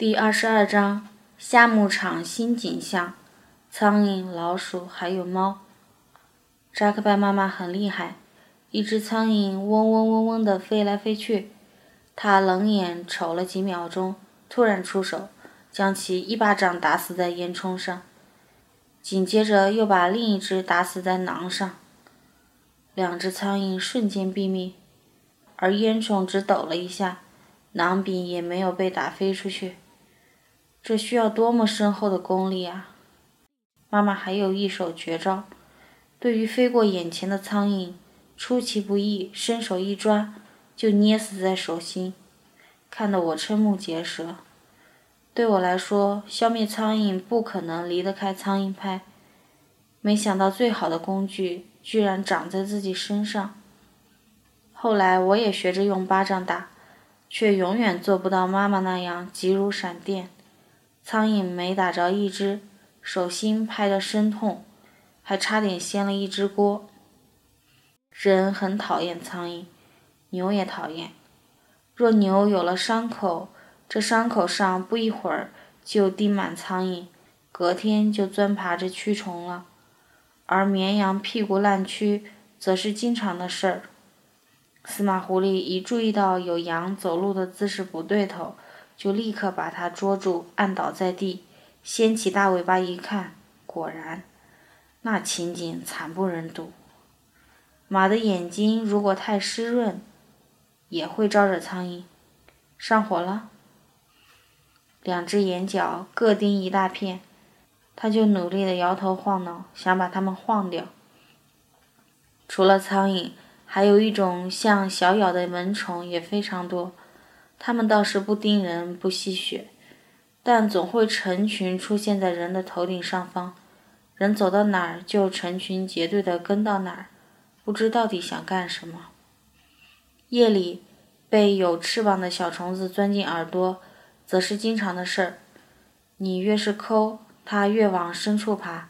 第二十二章夏牧场新景象：苍蝇、老鼠还有猫。扎克拜妈妈很厉害，一只苍蝇嗡嗡嗡嗡地飞来飞去，他冷眼瞅了几秒钟，突然出手，将其一巴掌打死在烟囱上，紧接着又把另一只打死在囊上。两只苍蝇瞬间毙命，而烟囱只抖了一下，囊柄也没有被打飞出去。这需要多么深厚的功力啊！妈妈还有一手绝招，对于飞过眼前的苍蝇，出其不意，伸手一抓，就捏死在手心，看得我瞠目结舌。对我来说，消灭苍蝇不可能离得开苍蝇拍，没想到最好的工具居然长在自己身上。后来我也学着用巴掌打，却永远做不到妈妈那样急如闪电。苍蝇没打着一只，手心拍得生痛，还差点掀了一只锅。人很讨厌苍蝇，牛也讨厌。若牛有了伤口，这伤口上不一会儿就叮满苍蝇，隔天就钻爬着蛆虫了。而绵羊屁股烂蛆，则是经常的事儿。司马狐狸一注意到有羊走路的姿势不对头。就立刻把它捉住，按倒在地，掀起大尾巴一看，果然，那情景惨不忍睹。马的眼睛如果太湿润，也会招惹苍蝇。上火了，两只眼角各盯一大片，他就努力的摇头晃脑，想把它们晃掉。除了苍蝇，还有一种像小咬的蚊虫也非常多。它们倒是不叮人、不吸血，但总会成群出现在人的头顶上方，人走到哪儿就成群结队地跟到哪儿，不知到底想干什么。夜里被有翅膀的小虫子钻进耳朵，则是经常的事儿。你越是抠，它越往深处爬。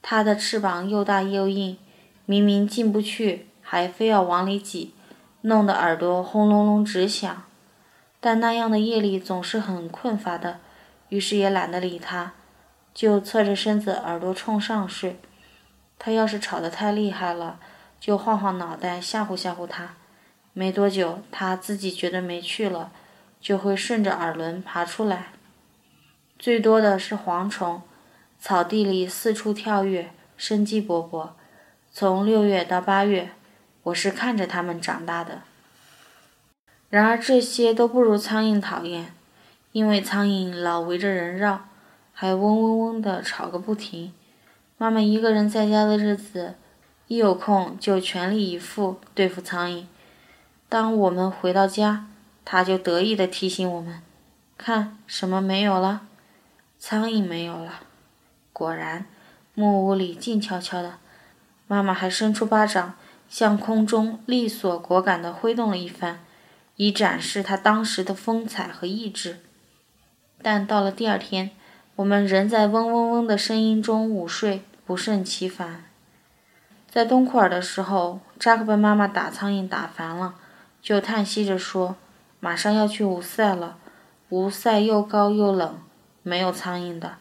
它的翅膀又大又硬，明明进不去，还非要往里挤，弄得耳朵轰隆隆直响。但那样的夜里总是很困乏的，于是也懒得理他，就侧着身子，耳朵冲上睡。他要是吵得太厉害了，就晃晃脑袋吓唬吓唬他。没多久，他自己觉得没趣了，就会顺着耳轮爬出来。最多的是蝗虫，草地里四处跳跃，生机勃勃。从六月到八月，我是看着它们长大的。然而这些都不如苍蝇讨厌，因为苍蝇老围着人绕，还嗡嗡嗡的吵个不停。妈妈一个人在家的日子，一有空就全力以赴对付苍蝇。当我们回到家，她就得意地提醒我们：“看，什么没有了？苍蝇没有了。”果然，木屋里静悄悄的。妈妈还伸出巴掌，向空中利索果敢地挥动了一番。以展示他当时的风采和意志，但到了第二天，我们仍在嗡嗡嗡的声音中午睡，不胜其烦。在东库尔的时候，扎克伯妈妈打苍蝇打烦了，就叹息着说：“马上要去乌塞了，乌塞又高又冷，没有苍蝇的。”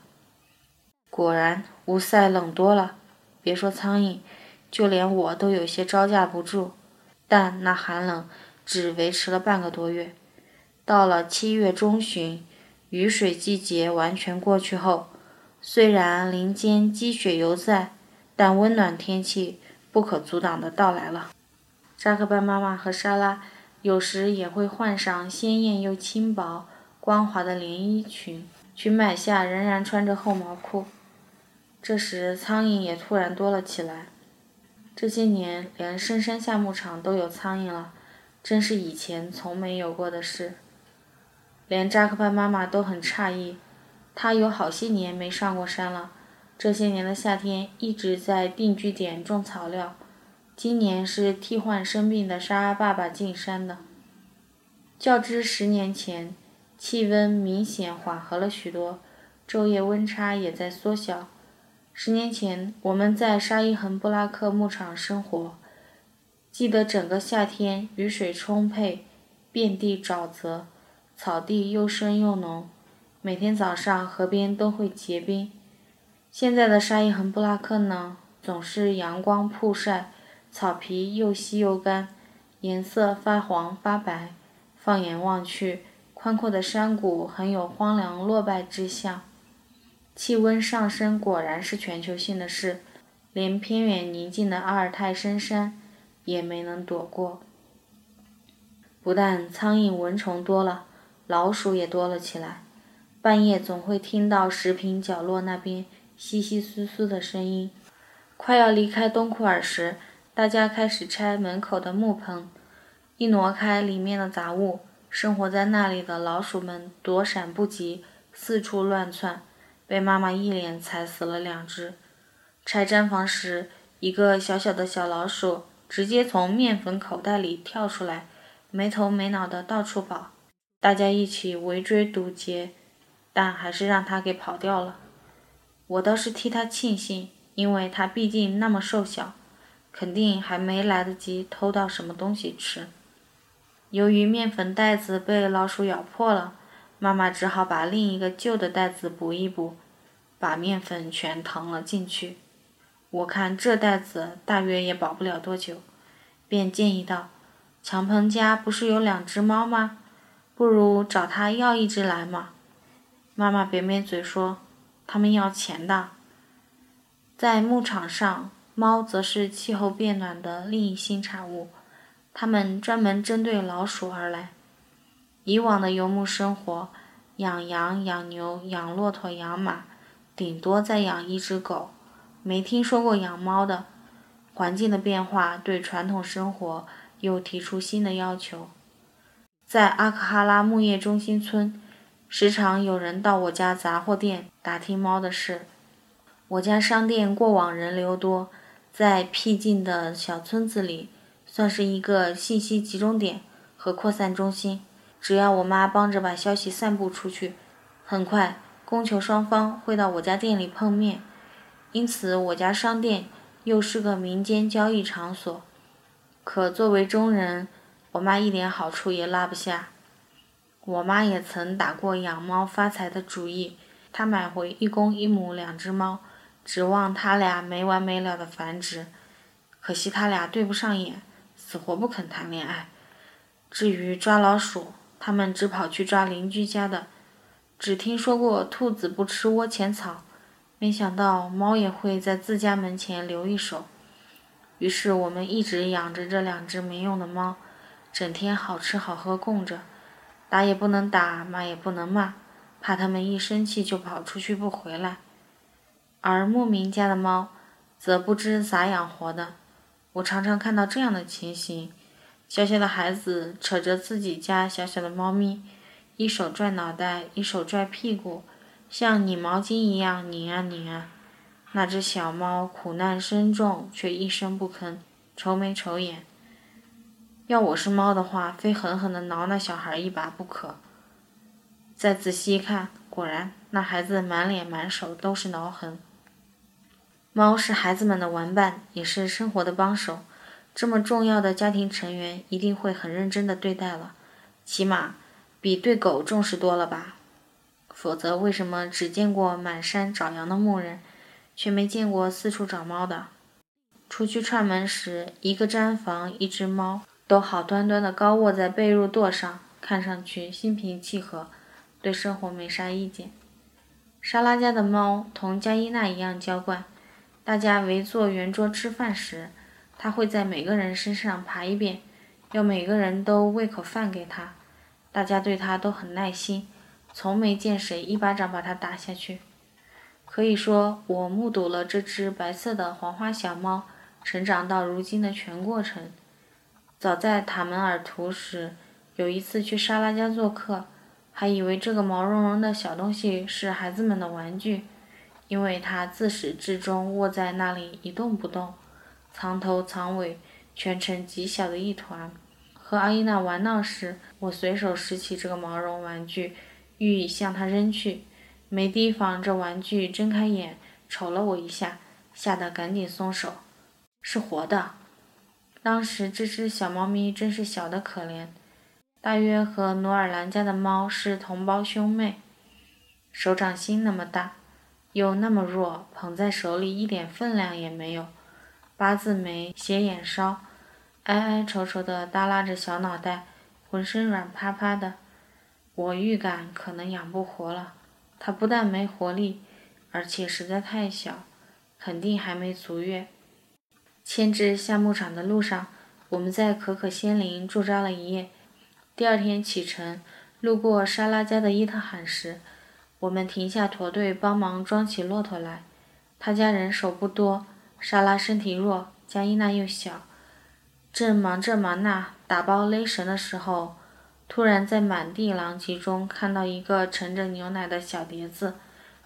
果然，乌塞冷多了，别说苍蝇，就连我都有些招架不住。但那寒冷。只维持了半个多月，到了七月中旬，雨水季节完全过去后，虽然林间积雪犹在，但温暖天气不可阻挡的到来了。扎克班妈妈和莎拉有时也会换上鲜艳又轻薄、光滑的连衣裙，裙摆下仍然穿着厚毛裤。这时，苍蝇也突然多了起来。这些年，连深山下牧场都有苍蝇了。真是以前从没有过的事，连扎克班妈妈都很诧异。她有好些年没上过山了，这些年的夏天一直在定居点种草料。今年是替换生病的沙拉爸爸进山的。较之十年前，气温明显缓和了许多，昼夜温差也在缩小。十年前，我们在沙伊恒布拉克牧场生活。记得整个夏天雨水充沛，遍地沼泽，草地又深又浓。每天早上河边都会结冰。现在的沙伊恒布拉克呢，总是阳光曝晒，草皮又稀又干，颜色发黄发白。放眼望去，宽阔的山谷很有荒凉落败之象。气温上升果然是全球性的事，连偏远宁静的阿尔泰深山也没能躲过。不但苍蝇蚊虫多了，老鼠也多了起来。半夜总会听到食品角落那边窸窸窣窣的声音。快要离开东库尔时，大家开始拆门口的木棚，一挪开里面的杂物，生活在那里的老鼠们躲闪不及，四处乱窜，被妈妈一连踩死了两只。拆毡房时，一个小小的小老鼠直接从面粉口袋里跳出来。没头没脑的到处跑，大家一起围追堵截，但还是让他给跑掉了。我倒是替他庆幸，因为他毕竟那么瘦小，肯定还没来得及偷到什么东西吃。由于面粉袋子被老鼠咬破了，妈妈只好把另一个旧的袋子补一补，把面粉全腾了进去。我看这袋子大约也保不了多久，便建议道。强鹏家不是有两只猫吗？不如找他要一只来嘛。妈妈扁扁嘴说：“他们要钱的。”在牧场上，猫则是气候变暖的另一新产物，它们专门针对老鼠而来。以往的游牧生活，养羊、养牛、养骆驼、养马，顶多再养一只狗，没听说过养猫的。环境的变化对传统生活。又提出新的要求，在阿克哈拉牧业中心村，时常有人到我家杂货店打听猫的事。我家商店过往人流多，在僻静的小村子里，算是一个信息集中点和扩散中心。只要我妈帮着把消息散布出去，很快供求双方会到我家店里碰面。因此，我家商店又是个民间交易场所。可作为中人，我妈一点好处也拉不下。我妈也曾打过养猫发财的主意，她买回一公一母两只猫，指望它俩没完没了的繁殖。可惜它俩对不上眼，死活不肯谈恋爱。至于抓老鼠，他们只跑去抓邻居家的。只听说过兔子不吃窝前草，没想到猫也会在自家门前留一手。于是我们一直养着这两只没用的猫，整天好吃好喝供着，打也不能打，骂也不能骂，怕它们一生气就跑出去不回来。而牧民家的猫，则不知咋养活的。我常常看到这样的情形：小小的孩子扯着自己家小小的猫咪，一手拽脑袋，一手拽屁股，像拧毛巾一样拧啊拧啊。那只小猫苦难深重，却一声不吭，愁眉愁眼。要我是猫的话，非狠狠地挠那小孩一把不可。再仔细一看，果然那孩子满脸满手都是挠痕。猫是孩子们的玩伴，也是生活的帮手。这么重要的家庭成员，一定会很认真地对待了，起码比对狗重视多了吧？否则，为什么只见过满山找羊的牧人？却没见过四处找猫的。出去串门时，一个毡房一只猫都好端端的高卧在被褥垛上，看上去心平气和，对生活没啥意见。莎拉家的猫同加伊娜一样娇惯，大家围坐圆桌吃饭时，它会在每个人身上爬一遍，要每个人都喂口饭给它。大家对它都很耐心，从没见谁一巴掌把它打下去。可以说，我目睹了这只白色的黄花小猫成长到如今的全过程。早在塔门尔图时，有一次去莎拉家做客，还以为这个毛茸茸的小东西是孩子们的玩具，因为它自始至终卧在那里一动不动，藏头藏尾，全程极小的一团。和阿依娜玩闹时，我随手拾起这个毛绒玩具，欲向他扔去。没提防，这玩具睁开眼瞅了我一下，吓得赶紧松手。是活的。当时这只小猫咪真是小得可怜，大约和努尔兰家的猫是同胞兄妹。手掌心那么大，又那么弱，捧在手里一点分量也没有。八字眉，斜眼梢，哀哀愁愁的耷拉着小脑袋，浑身软趴趴的。我预感可能养不活了。它不但没活力，而且实在太小，肯定还没足月。牵至下牧场的路上，我们在可可仙林驻扎了一夜。第二天启程，路过莎拉家的伊特罕时，我们停下驼队，帮忙装起骆驼来。他家人手不多。莎拉身体弱，加伊娜又小，正忙这忙那打包勒绳的时候，突然在满地狼藉中看到一个盛着牛奶的小碟子，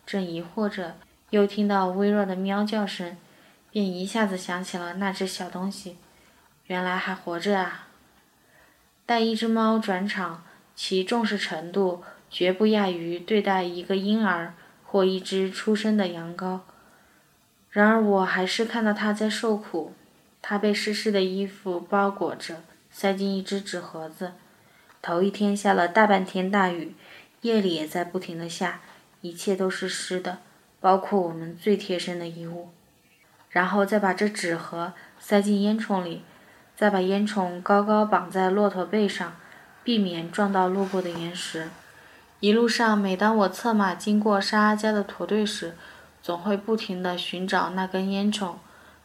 正疑惑着，又听到微弱的喵叫声，便一下子想起了那只小东西，原来还活着啊！带一只猫转场，其重视程度绝不亚于对待一个婴儿或一只出生的羊羔。然而，我还是看到他在受苦。他被湿湿的衣服包裹着，塞进一只纸盒子。头一天下了大半天大雨，夜里也在不停的下，一切都是湿的，包括我们最贴身的衣物。然后再把这纸盒塞进烟囱里，再把烟囱高高绑在骆驼背上，避免撞到路过的岩石。一路上，每当我策马经过沙阿家的驼队时，总会不停地寻找那根烟囱，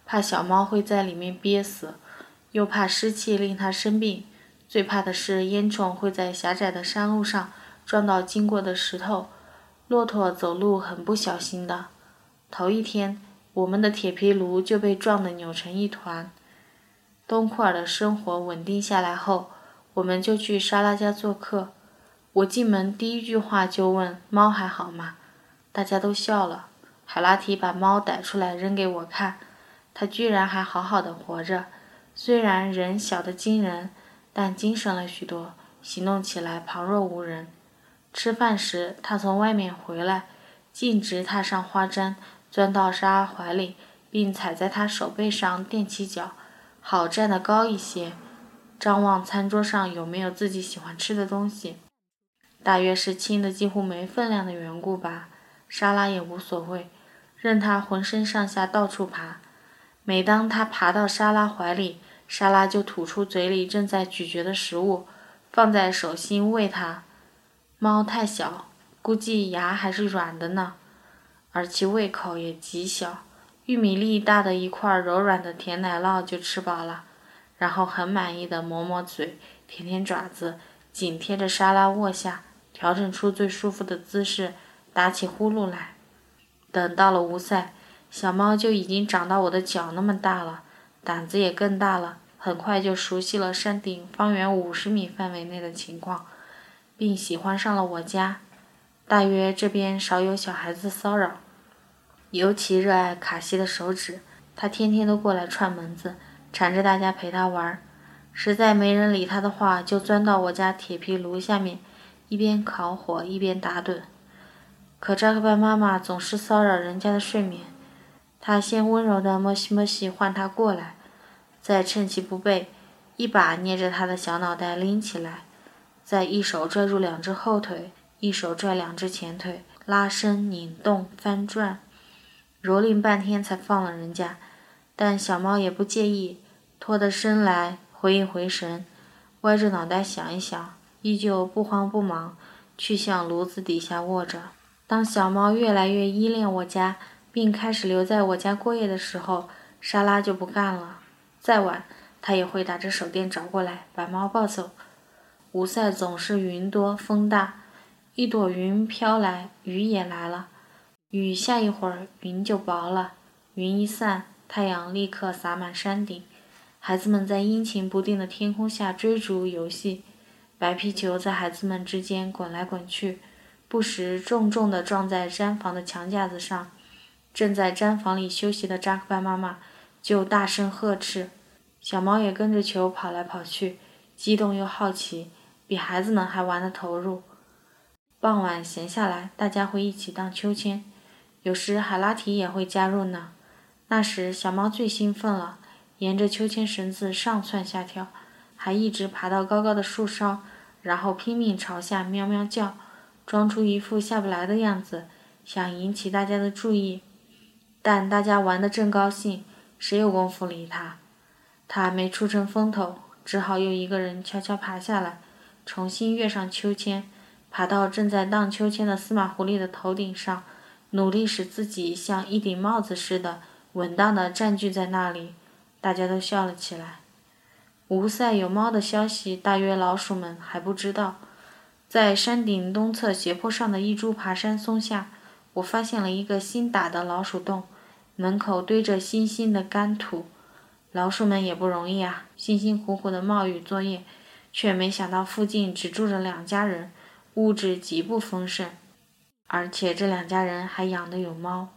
怕小猫会在里面憋死，又怕湿气令它生病，最怕的是烟囱会在狭窄的山路上撞到经过的石头。骆驼走路很不小心的，头一天我们的铁皮炉就被撞得扭成一团。东库尔的生活稳定下来后，我们就去莎拉家做客。我进门第一句话就问：“猫还好吗？”大家都笑了。海拉提把猫逮出来扔给我看，它居然还好好的活着，虽然人小得惊人，但精神了许多，行动起来旁若无人。吃饭时，他从外面回来，径直踏上花毡，钻到沙拉怀里，并踩在他手背上垫起脚，好站得高一些，张望餐桌上有没有自己喜欢吃的东西。大约是轻的几乎没分量的缘故吧。莎拉也无所谓，任他浑身上下到处爬。每当他爬到莎拉怀里，莎拉就吐出嘴里正在咀嚼的食物，放在手心喂它。猫太小，估计牙还是软的呢，而其胃口也极小，玉米粒大的一块柔软的甜奶酪就吃饱了，然后很满意的抹抹嘴，舔舔爪子，紧贴着沙拉卧下，调整出最舒服的姿势。打起呼噜来。等到了乌塞，小猫就已经长到我的脚那么大了，胆子也更大了，很快就熟悉了山顶方圆五十米范围内的情况，并喜欢上了我家。大约这边少有小孩子骚扰，尤其热爱卡西的手指，他天天都过来串门子，缠着大家陪他玩。实在没人理他的话，就钻到我家铁皮炉下面，一边烤火一边打盹。可扎克拜妈妈总是骚扰人家的睡眠，他先温柔的摸西摸西唤他过来，再趁其不备，一把捏着他的小脑袋拎起来，再一手拽住两只后腿，一手拽两只前腿，拉伸、拧动、翻转，蹂躏半天才放了人家。但小猫也不介意，拖得身来回一回神，歪着脑袋想一想，依旧不慌不忙，去向炉子底下卧着。当小猫越来越依恋我家，并开始留在我家过夜的时候，莎拉就不干了。再晚，它也会打着手电找过来，把猫抱走。吴塞总是云多风大，一朵云飘来，雨也来了。雨下一会儿，云就薄了。云一散，太阳立刻洒满山顶。孩子们在阴晴不定的天空下追逐游戏，白皮球在孩子们之间滚来滚去。不时重重地撞在毡房的墙架子上，正在毡房里休息的扎克巴妈妈就大声呵斥，小猫也跟着球跑来跑去，激动又好奇，比孩子们还玩得投入。傍晚闲下来，大家会一起荡秋千，有时海拉提也会加入呢。那时小猫最兴奋了，沿着秋千绳子上蹿下跳，还一直爬到高高的树梢，然后拼命朝下喵喵叫。装出一副下不来的样子，想引起大家的注意。但大家玩得正高兴，谁有功夫理他？他没出成风头，只好又一个人悄悄爬下来，重新跃上秋千，爬到正在荡秋千的司马狐狸的头顶上，努力使自己像一顶帽子似的稳当地占据在那里。大家都笑了起来。吴塞有猫的消息，大约老鼠们还不知道。在山顶东侧斜坡上的一株爬山松下，我发现了一个新打的老鼠洞。门口堆着新新的干土，老鼠们也不容易啊，辛辛苦苦的冒雨作业，却没想到附近只住着两家人，物质极不丰盛，而且这两家人还养的有猫。